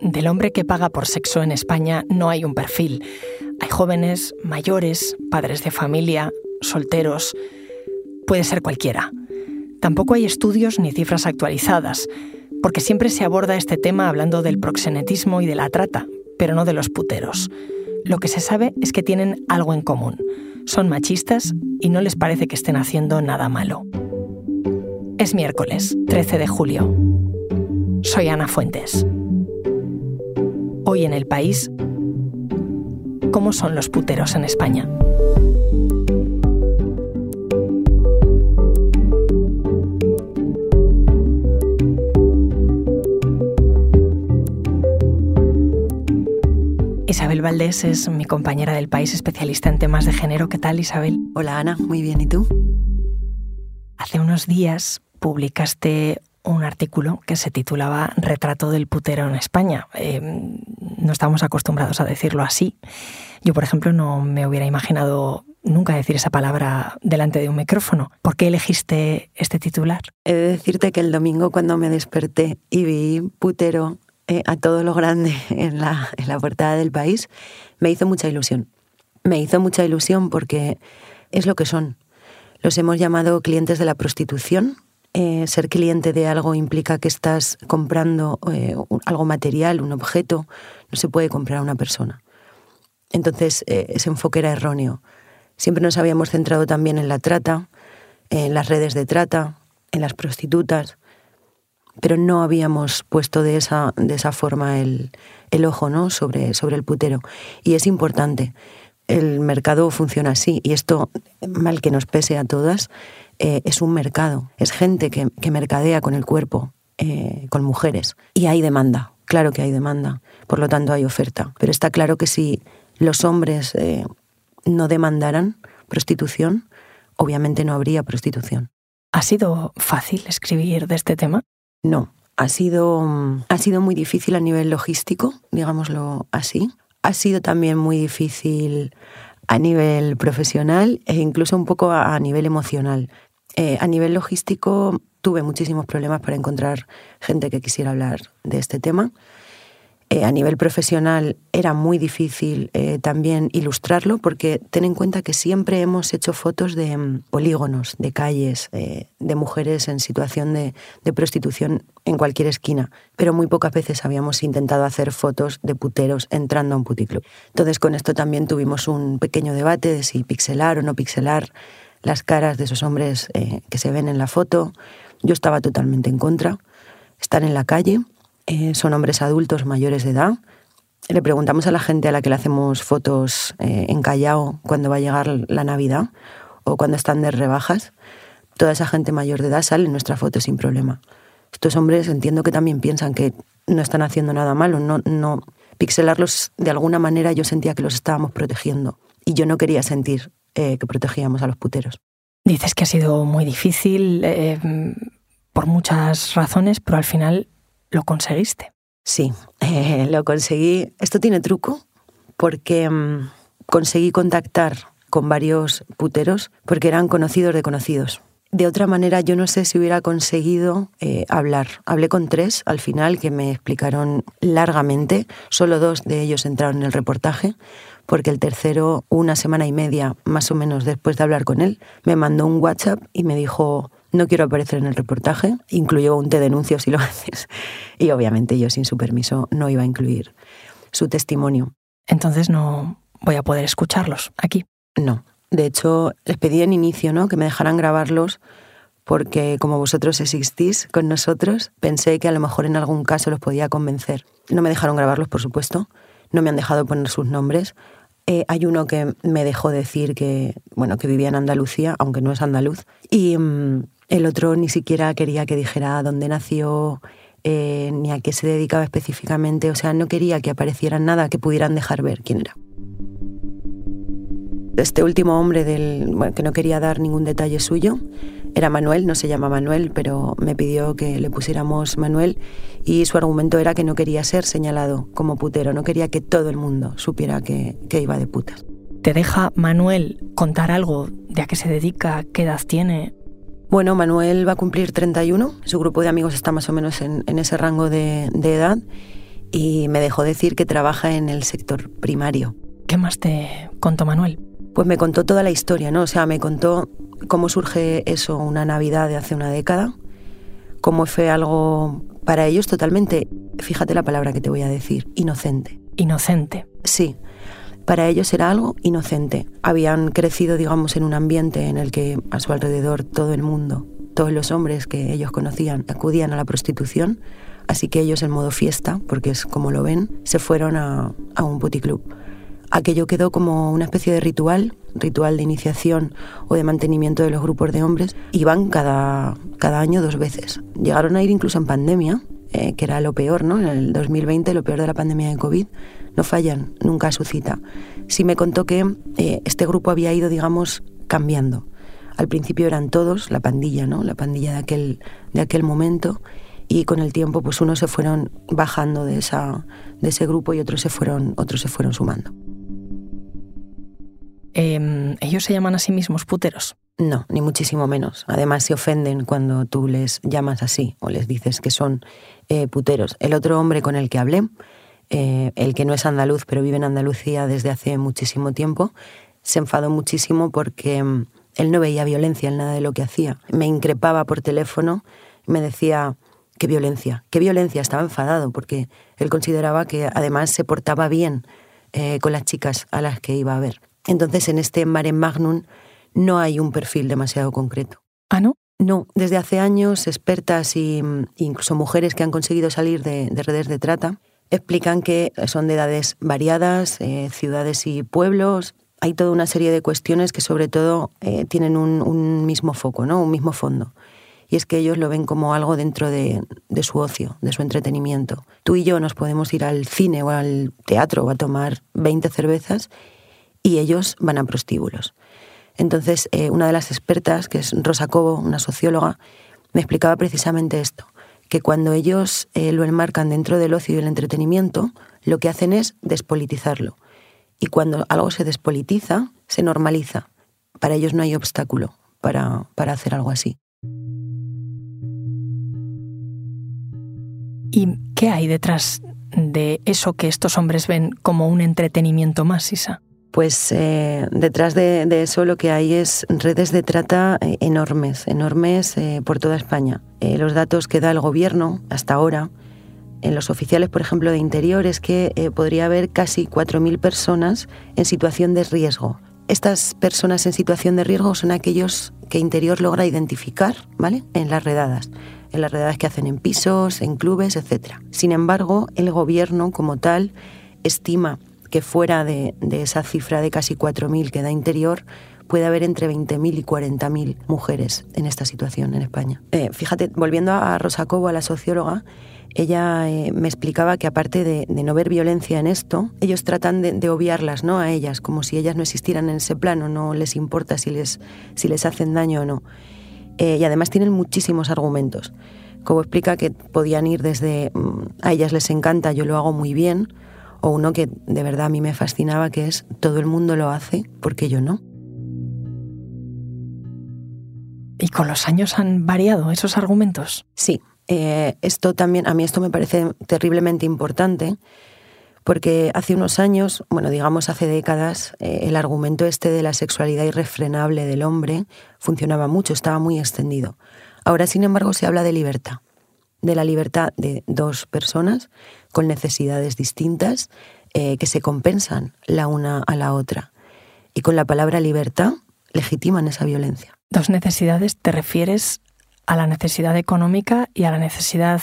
del hombre que paga por sexo en España no hay un perfil. Hay jóvenes, mayores, padres de familia, solteros. Puede ser cualquiera. Tampoco hay estudios ni cifras actualizadas, porque siempre se aborda este tema hablando del proxenetismo y de la trata, pero no de los puteros. Lo que se sabe es que tienen algo en común. Son machistas y no les parece que estén haciendo nada malo. Es miércoles, 13 de julio. Soy Ana Fuentes. Hoy en el país, ¿cómo son los puteros en España? Isabel Valdés es mi compañera del país especialista en temas de género. ¿Qué tal, Isabel? Hola, Ana. Muy bien. ¿Y tú? Hace unos días publicaste un artículo que se titulaba Retrato del putero en España. Eh, no estamos acostumbrados a decirlo así. Yo, por ejemplo, no me hubiera imaginado nunca decir esa palabra delante de un micrófono. ¿Por qué elegiste este titular? He de decirte que el domingo cuando me desperté y vi putero eh, a todo lo grande en la, en la portada del país, me hizo mucha ilusión. Me hizo mucha ilusión porque es lo que son. Los hemos llamado clientes de la prostitución. Eh, ser cliente de algo implica que estás comprando eh, algo material, un objeto. No se puede comprar a una persona. Entonces, ese enfoque era erróneo. Siempre nos habíamos centrado también en la trata, en las redes de trata, en las prostitutas pero no habíamos puesto de esa, de esa forma el, el ojo ¿no? sobre, sobre el putero. Y es importante. El mercado funciona así y esto, mal que nos pese a todas, eh, es un mercado. Es gente que, que mercadea con el cuerpo, eh, con mujeres. Y hay demanda, claro que hay demanda. Por lo tanto, hay oferta. Pero está claro que si los hombres eh, no demandaran prostitución, obviamente no habría prostitución. ¿Ha sido fácil escribir de este tema? No, ha sido, ha sido muy difícil a nivel logístico, digámoslo así. Ha sido también muy difícil a nivel profesional e incluso un poco a, nivel emocional. Eh, a nivel logístico tuve muchísimos problemas para encontrar gente que quisiera hablar de este tema. Eh, a nivel profesional era muy difícil eh, también ilustrarlo porque ten en cuenta que siempre hemos hecho fotos de mm, polígonos, de calles, de mujeres en situación de, de, prostitución en cualquier esquina, pero muy pocas veces habíamos intentado hacer fotos de puteros entrando a un puticlub. Entonces con esto también tuvimos un pequeño debate de si pixelar o no pixelar las caras de esos hombres que se ven en la foto. Yo estaba totalmente en contra. Estar en la calle eh, son hombres adultos mayores de edad. Le preguntamos a la gente a la que le hacemos fotos eh, en Callao cuando va a llegar la Navidad o cuando están de rebajas. Toda esa gente mayor de edad sale en nuestra foto sin problema. Estos hombres entiendo que también piensan que no están haciendo nada malo, no, no pixelarlos de alguna manera yo sentía que los estábamos protegiendo y yo no quería sentir eh, que protegíamos a los puteros. Dices que ha sido muy difícil por muchas razones, pero al final ¿Lo conseguiste? Sí, eh, lo conseguí. Esto tiene truco porque mm, conseguí contactar con varios puteros porque eran conocidos de conocidos. De otra manera, yo no sé si hubiera conseguido eh, hablar. Hablé con tres al final que me explicaron largamente. Solo dos de ellos entraron en el reportaje, porque el tercero, una semana y media más o menos después de hablar con él, me mandó un WhatsApp y me dijo, no quiero aparecer en el reportaje, incluyó un te denuncio si lo haces. Y obviamente yo sin su permiso no iba a incluir su testimonio. Entonces no voy a poder escucharlos aquí. No. De hecho, les pedí en inicio ¿no? que me dejaran grabarlos porque como vosotros existís con nosotros, pensé que a lo mejor en algún caso los podía convencer. No me dejaron grabarlos, por supuesto, no me han dejado poner sus nombres. Eh, hay uno que me dejó decir que, bueno, que vivía en Andalucía, aunque no es andaluz, y, mm, el otro ni siquiera quería que dijera dónde nació, eh, ni a qué se dedicaba específicamente, o sea, no quería que apareciera nada que pudieran dejar ver quién era. Este último hombre del, que no quería dar ningún detalle suyo era Manuel, no se llama Manuel, pero me pidió que le pusiéramos Manuel y su argumento era que no quería ser señalado como putero, no quería que todo el mundo supiera que, que iba de putas. ¿Te deja Manuel contar algo de a qué se dedica, qué edad tiene? Bueno, Manuel va a cumplir 31, su grupo de amigos está más o menos en, ese rango de, edad y me dejó decir que trabaja en el sector primario. ¿Qué más te contó Manuel? Pues me contó toda la historia, ¿no? O sea, me contó cómo surge eso una Navidad de hace una década, cómo fue algo para ellos totalmente, fíjate la palabra que te voy a decir, inocente. Inocente. Sí, para ellos era algo inocente. Habían crecido, digamos, en un ambiente en el que a su alrededor todo el mundo, todos los hombres que ellos conocían, acudían a la prostitución, así que ellos en modo fiesta, porque es como lo ven, se fueron a, a un puticlub. Aquello quedó como una especie de ritual, ritual de iniciación o de mantenimiento de los grupos de hombres. Iban cada, cada año dos veces. Llegaron a ir incluso en pandemia, eh, que era lo peor, ¿no? En el 2020, lo peor de la pandemia de COVID. No fallan nunca a su cita. Sí me contó que eh, este grupo había ido, digamos, cambiando. Al principio eran todos, la pandilla, ¿no? La pandilla de aquel, de aquel momento y con el tiempo pues unos se fueron bajando de, esa, de ese grupo y otros se fueron, otros se fueron sumando. Em, ¿Ellos se llaman a sí mismos puteros? No, ni muchísimo menos. Además se ofenden cuando tú les llamas así o les dices que son eh, puteros. El otro hombre con el que hablé, eh, el que no es andaluz pero vive en Andalucía desde hace muchísimo tiempo, se enfadó muchísimo porque mm, él no veía violencia en nada de lo que hacía. Me increpaba por teléfono me decía, qué violencia, qué violencia. Estaba enfadado porque él consideraba que además se portaba bien eh, con las chicas a las que iba a ver. Entonces, en este Mare Magnum no hay un perfil demasiado concreto. ¿Ah, no? No, desde hace años expertas e incluso mujeres que han conseguido salir de, redes de trata explican que son de edades variadas, eh, ciudades y pueblos. Hay toda una serie de cuestiones que sobre todo eh, tienen un, mismo foco, ¿no? un mismo fondo. Y es que ellos lo ven como algo dentro de, de su ocio, de su entretenimiento. Tú y yo nos podemos ir al cine o al teatro o a tomar 20 cervezas y ellos van a prostíbulos. Entonces, eh, una de las expertas, que es Rosa Cobo, una socióloga, me explicaba precisamente esto, que cuando ellos eh, lo enmarcan dentro del ocio y el entretenimiento, lo que hacen es despolitizarlo. Y cuando algo se despolitiza, se normaliza. Para ellos no hay obstáculo para, para hacer algo así. ¿Y qué hay detrás de eso que estos hombres ven como un entretenimiento más, Isa? Pues eh, detrás de, eso lo que hay es redes de trata eh, enormes, enormes eh, por toda España. los datos que da el gobierno hasta ahora, en los oficiales, por ejemplo, de Interior, es que podría haber casi 4.000 personas en situación de riesgo. Estas personas en situación de riesgo son aquellos que Interior logra identificar ¿vale? en las redadas en las redadas que hacen en pisos, en clubes, etc. Sin embargo, el gobierno como tal estima que fuera de, esa cifra de casi 4.000 que da interior, puede haber entre 20.000 y 40.000 mujeres en esta situación en España. Eh, fíjate, volviendo a Rosa Cobo, a la socióloga, ella eh, me explicaba que aparte de, no ver violencia en esto, ellos tratan de, obviarlas ¿no? a ellas, como si ellas no existieran en ese plano, no les importa si les, si les hacen daño o no. Eh, y además tienen muchísimos argumentos. Como explica que podían ir desde mm, a ellas les encanta, yo lo hago muy bien, o uno que de verdad a mí me fascinaba, que es todo el mundo lo hace, porque yo no? ¿Y con los años han variado esos argumentos? Sí, eh, esto también, a mí esto me parece terriblemente importante, porque hace unos años, bueno, digamos hace décadas, eh, el argumento este de la sexualidad irrefrenable del hombre funcionaba mucho, estaba muy extendido. Ahora, sin embargo, se habla de libertad, de la libertad de dos personas con necesidades distintas eh, que se compensan la una a la otra. Y con la palabra libertad legitiman esa violencia. Dos necesidades, te refieres a la necesidad económica y a la necesidad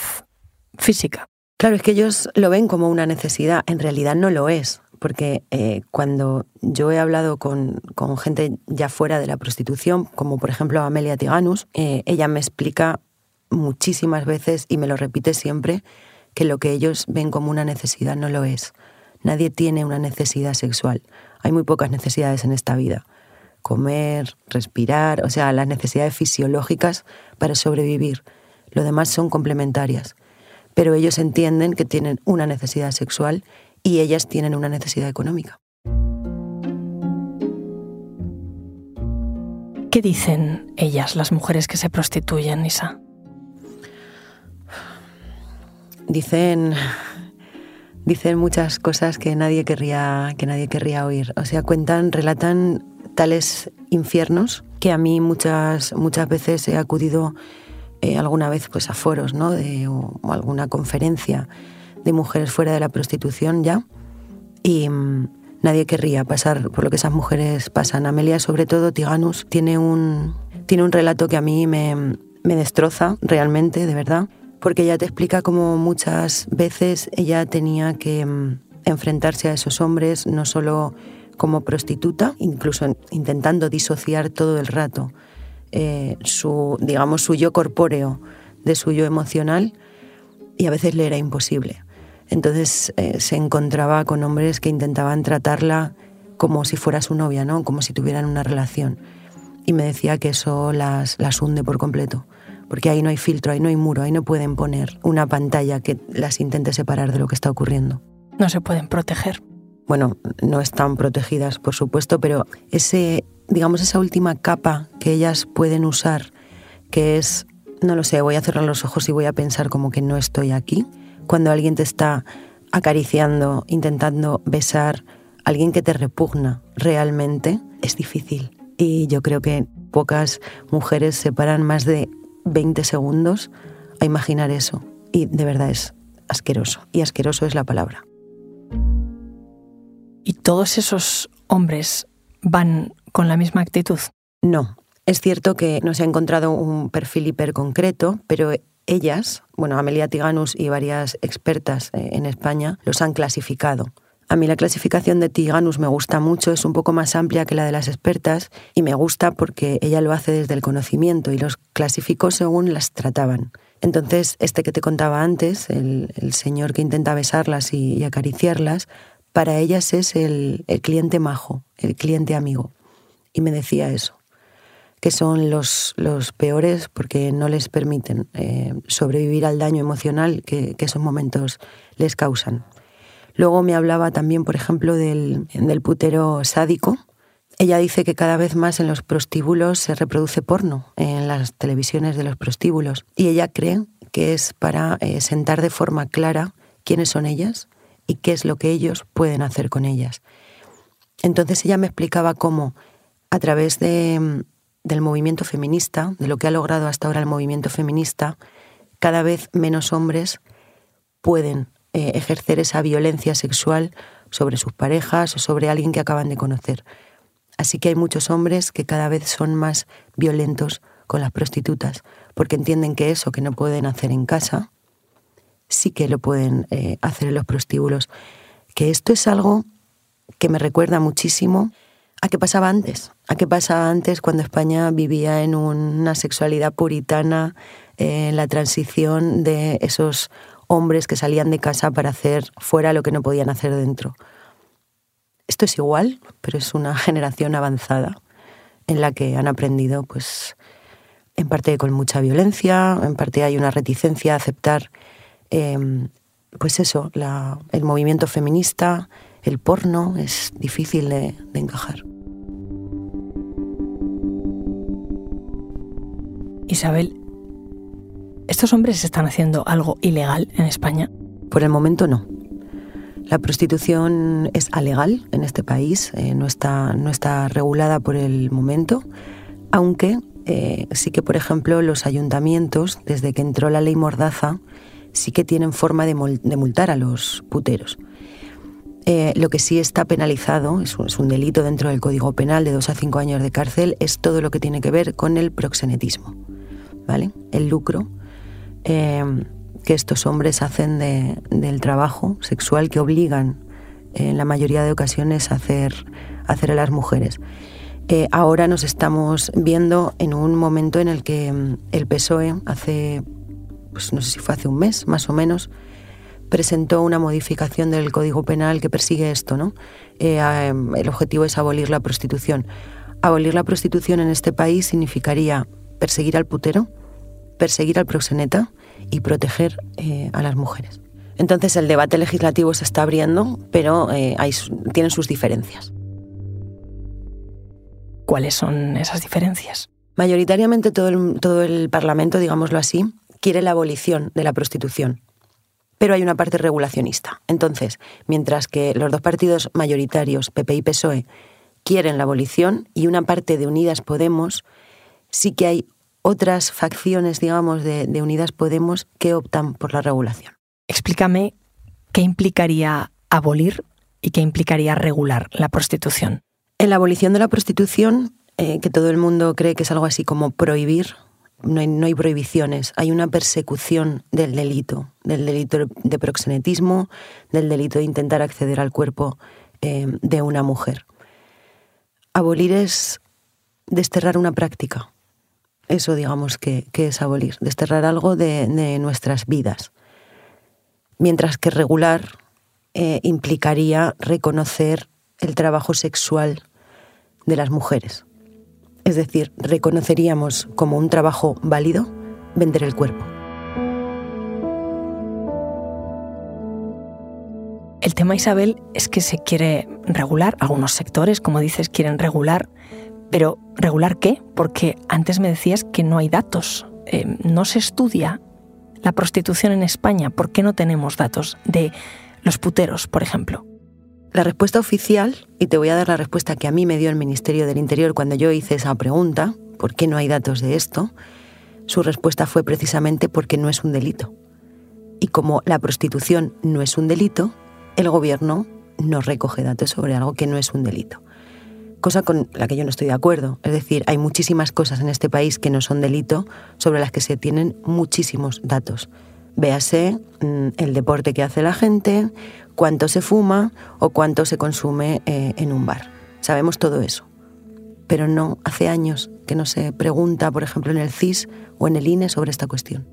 física. Claro, es que ellos lo ven como una necesidad, en realidad no lo es, porque eh, cuando yo he hablado con, gente ya fuera de la prostitución, como por ejemplo Amelia Tiganus, eh, ella me explica muchísimas veces y me lo repite siempre que lo que ellos ven como una necesidad no lo es. Nadie tiene una necesidad sexual. Hay muy pocas necesidades en esta vida. Comer, respirar, o sea, las necesidades fisiológicas para sobrevivir. Lo demás son complementarias. Pero ellos entienden que tienen una necesidad sexual y ellas tienen una necesidad económica. ¿Qué dicen ellas, las mujeres que se prostituyen, Isa? Dicen, dicen muchas cosas que nadie querría, que nadie querría oír. O sea, cuentan, relatan tales infiernos que a mí muchas, muchas veces he acudido eh, alguna vez pues, a foros ¿no? de, o, alguna conferencia de mujeres fuera de la prostitución ya y mm, nadie querría pasar por lo que esas mujeres pasan. Amelia, sobre todo, Tiganus, tiene un, tiene un relato que a mí me, me destroza realmente, de verdad, porque ella te explica cómo muchas veces ella tenía que mm, enfrentarse a esos hombres, no solo como prostituta, incluso intentando disociar todo el rato eh, su, digamos, su yo corpóreo de su yo emocional, y a veces le era imposible. Entonces eh, se encontraba con hombres que intentaban tratarla como si fuera su novia, ¿no? como si tuvieran una relación. Y me decía que eso las, las hunde por completo porque ahí no hay filtro, ahí no hay muro, ahí no pueden poner una pantalla que las intente separar de lo que está ocurriendo. No se pueden proteger. Bueno, no están protegidas, por supuesto, pero ese, digamos, esa última capa que ellas pueden usar, que es, no lo sé, voy a cerrar los ojos y voy a pensar como que no estoy aquí. Cuando alguien te está acariciando, intentando besar, alguien que te repugna realmente, es difícil. Y yo creo que pocas mujeres se paran más de 20 segundos a imaginar eso. Y de verdad es asqueroso. Y asqueroso es la palabra. ¿Y todos esos hombres van con la misma actitud? No. Es cierto que no se ha encontrado un perfil hiper concreto, pero ellas, bueno, Amelia Tiganus y varias expertas eh, en España, los han clasificado. A mí la clasificación de Tiganus me gusta mucho, es un poco más amplia que la de las expertas y me gusta porque ella lo hace desde el conocimiento y los clasificó según las trataban. Entonces, este que te contaba antes, el, señor que intenta besarlas y, acariciarlas, para ellas es el, cliente majo, el cliente amigo. Y me decía eso, que son los, peores porque no les permiten eh, sobrevivir al daño emocional que esos momentos les causan. Luego me hablaba también, por ejemplo, del, putero sádico. Ella dice que cada vez más en los prostíbulos se reproduce porno, en las televisiones de los prostíbulos. Y ella cree que es para eh, sentar de forma clara quiénes son ellas y qué es lo que ellos pueden hacer con ellas. Entonces ella me explicaba cómo, a través de, del movimiento feminista, de lo que ha logrado hasta ahora el movimiento feminista, cada vez menos hombres pueden eh, ejercer esa violencia sexual sobre sus parejas o sobre alguien que acaban de conocer. Así que hay muchos hombres que cada vez son más violentos con las prostitutas, porque entienden que eso que no pueden hacer en casa, sí que lo pueden eh, hacer en los prostíbulos. Que esto es algo que me recuerda muchísimo a qué pasaba antes, a qué pasaba antes cuando España vivía en una sexualidad puritana, en la transición de esos hombres que salían de casa para hacer fuera lo que no podían hacer dentro. Esto es igual, pero es una generación avanzada en la que han aprendido, pues, en parte con mucha violencia, en parte hay una reticencia a aceptar, em, pues eso, el movimiento feminista, el porno, es difícil de encajar. Isabel, ¿Estos hombres están haciendo algo ilegal en España? Por el momento no. La prostitución es alegal en este país, eh, no, está, no está regulada por el momento, aunque eh, sí que, por ejemplo, los ayuntamientos, desde que entró la ley Mordaza, sí que tienen forma de, multar a los puteros. Eh, lo que sí está penalizado, es un, es un, delito dentro del Código Penal de dos a cinco años de cárcel, es todo lo que tiene que ver con el proxenetismo, ¿vale? El lucro Em, que estos hombres hacen del trabajo sexual que obligan en la mayoría de ocasiones a hacer, hacer a las mujeres. Eh, ahora nos estamos viendo en un momento en el que em, el PSOE hace, pues no sé si fue hace un mes más o menos, presentó una modificación del Código Penal que persigue esto, ¿no? Eh, em, el objetivo es abolir la prostitución. Abolir la prostitución en este país significaría perseguir al putero, perseguir al proxeneta y proteger eh, a las mujeres. Entonces el debate legislativo se está abriendo, pero eh, hay, tienen sus diferencias. ¿Cuáles son esas diferencias? Mayoritariamente todo el, todo el Parlamento, digámoslo así, quiere la abolición de la prostitución. pero hay una parte regulacionista. Entonces, mientras que los dos partidos mayoritarios, PP y PSOE, quieren la abolición y una parte de Unidas Podemos, sí que hay otras facciones, digamos, de, de Unidas Podemos que optan por la regulación. Explícame qué implicaría abolir y qué implicaría regular la prostitución. En la abolición de la prostitución, eh, que todo el mundo cree que es algo así como prohibir, no hay, prohibiciones, hay una persecución del delito, del delito de proxenetismo, del delito de intentar acceder al cuerpo eh, de una mujer. Abolir es desterrar una práctica. Eso digamos que, es abolir, desterrar algo de, nuestras vidas. Mientras que regular eh, implicaría reconocer el trabajo sexual de las mujeres. Es decir, reconoceríamos como un trabajo válido vender el cuerpo. El tema, Isabel, es que se quiere regular, algunos sectores, como dices, quieren regular, pero ¿regular qué? Porque antes me decías que no hay datos, eh, no se estudia la prostitución en España. ¿Por qué no tenemos datos de los puteros, por ejemplo? La respuesta oficial, y te voy a dar la respuesta que a mí me dio el Ministerio del Interior cuando yo hice esa pregunta, ¿por qué no hay datos de esto? Su respuesta fue precisamente porque no es un delito. Y como la prostitución no es un delito, el gobierno no recoge datos sobre algo que no es un delito. Cosa con la que yo no estoy de acuerdo. Es decir, hay muchísimas cosas en este país que no son delito, sobre las que se tienen muchísimos datos. Véase mm, el deporte que hace la gente, cuánto se fuma o cuánto se consume eh, en un bar. Sabemos todo eso. Pero no hace años que no se pregunta, por ejemplo, en el CIS o en el INE sobre esta cuestión.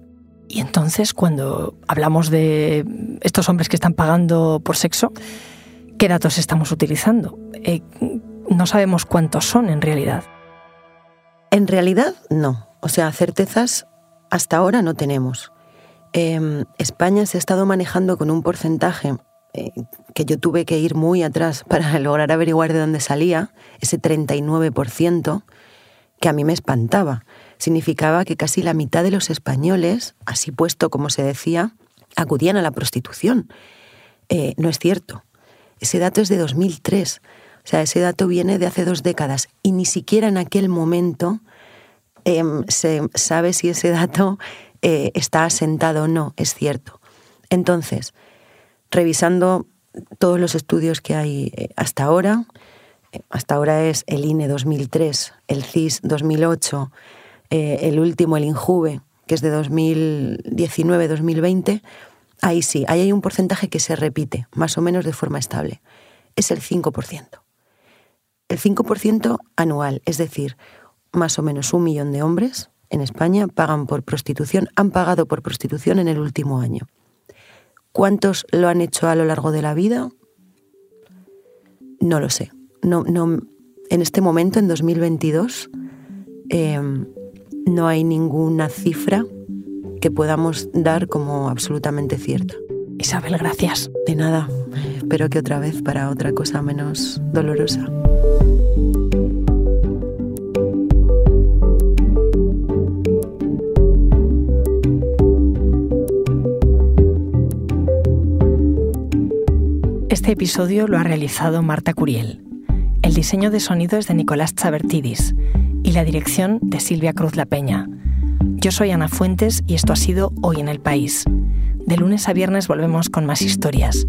Y entonces, cuando hablamos de estos hombres que están pagando por sexo, ¿qué datos estamos utilizando? Eh, no sabemos cuántos son en realidad. En realidad, no. O sea, certezas hasta ahora no tenemos. Em, España se ha estado manejando con un porcentaje eh, que yo tuve que ir muy atrás para lograr averiguar de dónde salía, ese 39%, que a mí me espantaba. Significaba que casi la mitad de los españoles, así puesto como se decía, acudían a la prostitución. Eh, no es cierto. Ese dato es de 2003. O sea, ese dato viene de hace dos décadas y ni siquiera en aquel momento em, se sabe si ese dato eh, está asentado o no, es cierto. Entonces, revisando todos los estudios que hay eh, hasta ahora, eh, hasta ahora es el INE 2003, el CIS 2008, el último, el INJUVE, que es de 2019-2020, ahí sí, ahí hay un porcentaje que se repite, más o menos de forma estable. Es el 5%. El 5% anual, es decir, más o menos un millón de hombres en España pagan por prostitución, han pagado por prostitución en el último año. ¿Cuántos lo han hecho a lo largo de la vida? No lo sé. No, no, en este momento, en 2022, em, no hay ninguna cifra que podamos dar como absolutamente cierta. Isabel, gracias. De nada. Espero que otra vez para otra cosa menos dolorosa. Este episodio lo ha realizado Marta Curiel. El diseño de sonido es de Nicolás Chabertidis y la dirección de Silvia Cruz La Peña. Yo soy Ana Fuentes y esto ha sido Hoy en el País. De lunes a viernes volvemos con más historias.